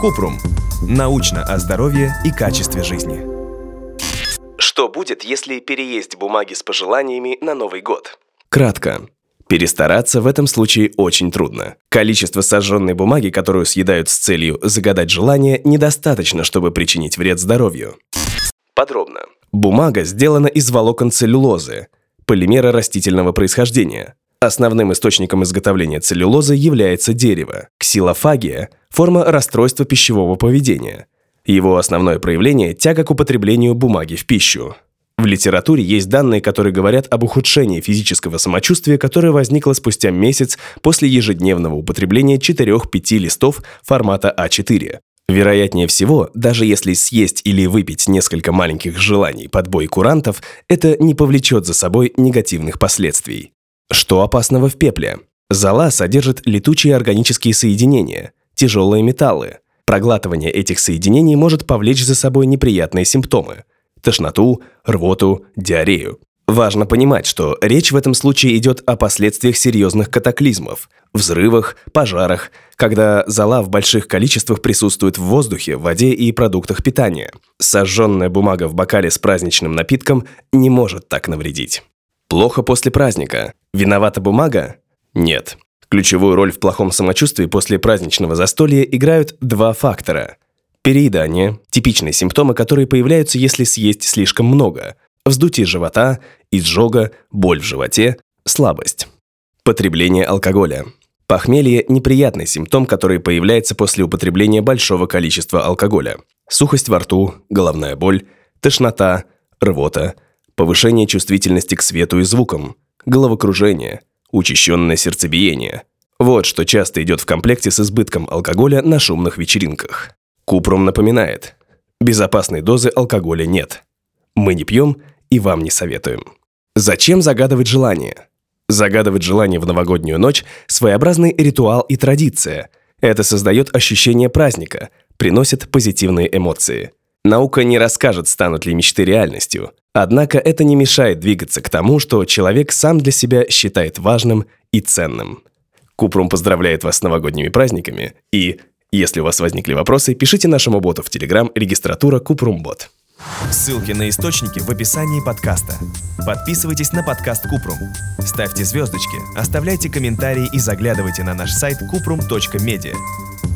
Купрум. Научно о здоровье и качестве жизни. Что будет, если переесть бумаги с пожеланиями на Новый год? Кратко. Перестараться в этом случае очень трудно. Количество сожженной бумаги, которую съедают с целью загадать желание, недостаточно, чтобы причинить вред здоровью. Подробно. Бумага сделана из волокон целлюлозы, полимера растительного происхождения. Основным источником изготовления целлюлозы является дерево. Ксилофагия – форма расстройства пищевого поведения. Его основное проявление – тяга к употреблению бумаги в пищу. В литературе есть данные, которые говорят об ухудшении физического самочувствия, которое возникло спустя месяц после ежедневного употребления 4-5 листов формата А4. Вероятнее всего, даже если съесть или выпить несколько маленьких желаний под бой курантов, это не повлечет за собой негативных последствий. Что опасного в пепле? Зола содержит летучие органические соединения, тяжелые металлы. Проглатывание этих соединений может повлечь за собой неприятные симптомы – тошноту, рвоту, диарею. Важно понимать, что речь в этом случае идет о последствиях серьезных катаклизмов, взрывах, пожарах, когда зола в больших количествах присутствует в воздухе, воде и продуктах питания. Сожженная бумага в бокале с праздничным напитком не может так навредить. Плохо после праздника. Виновата бумага? Нет. Ключевую роль в плохом самочувствии после праздничного застолья играют два фактора. Переедание – типичные симптомы, которые появляются, если съесть слишком много. Вздутие живота, изжога, боль в животе, слабость. Потребление алкоголя. Похмелье – неприятный симптом, который появляется после употребления большого количества алкоголя. Сухость во рту, головная боль, тошнота, рвота – повышение чувствительности к свету и звукам, головокружение, учащенное сердцебиение. Вот что часто идет в комплекте с избытком алкоголя на шумных вечеринках. Купрум напоминает, безопасной дозы алкоголя нет. Мы не пьем и вам не советуем. Зачем загадывать желание? Загадывать желание в новогоднюю ночь – своеобразный ритуал и традиция. Это создает ощущение праздника, приносит позитивные эмоции – Наука не расскажет, станут ли мечты реальностью. Однако это не мешает двигаться к тому, что человек сам для себя считает важным и ценным. Купрум поздравляет вас с новогодними праздниками и, если у вас возникли вопросы, пишите нашему боту в Telegram регистратура Купрумбот. Ссылки на источники в описании подкаста. Подписывайтесь на подкаст Купрум. Ставьте звездочки, оставляйте комментарии и заглядывайте на наш сайт kuprum.media.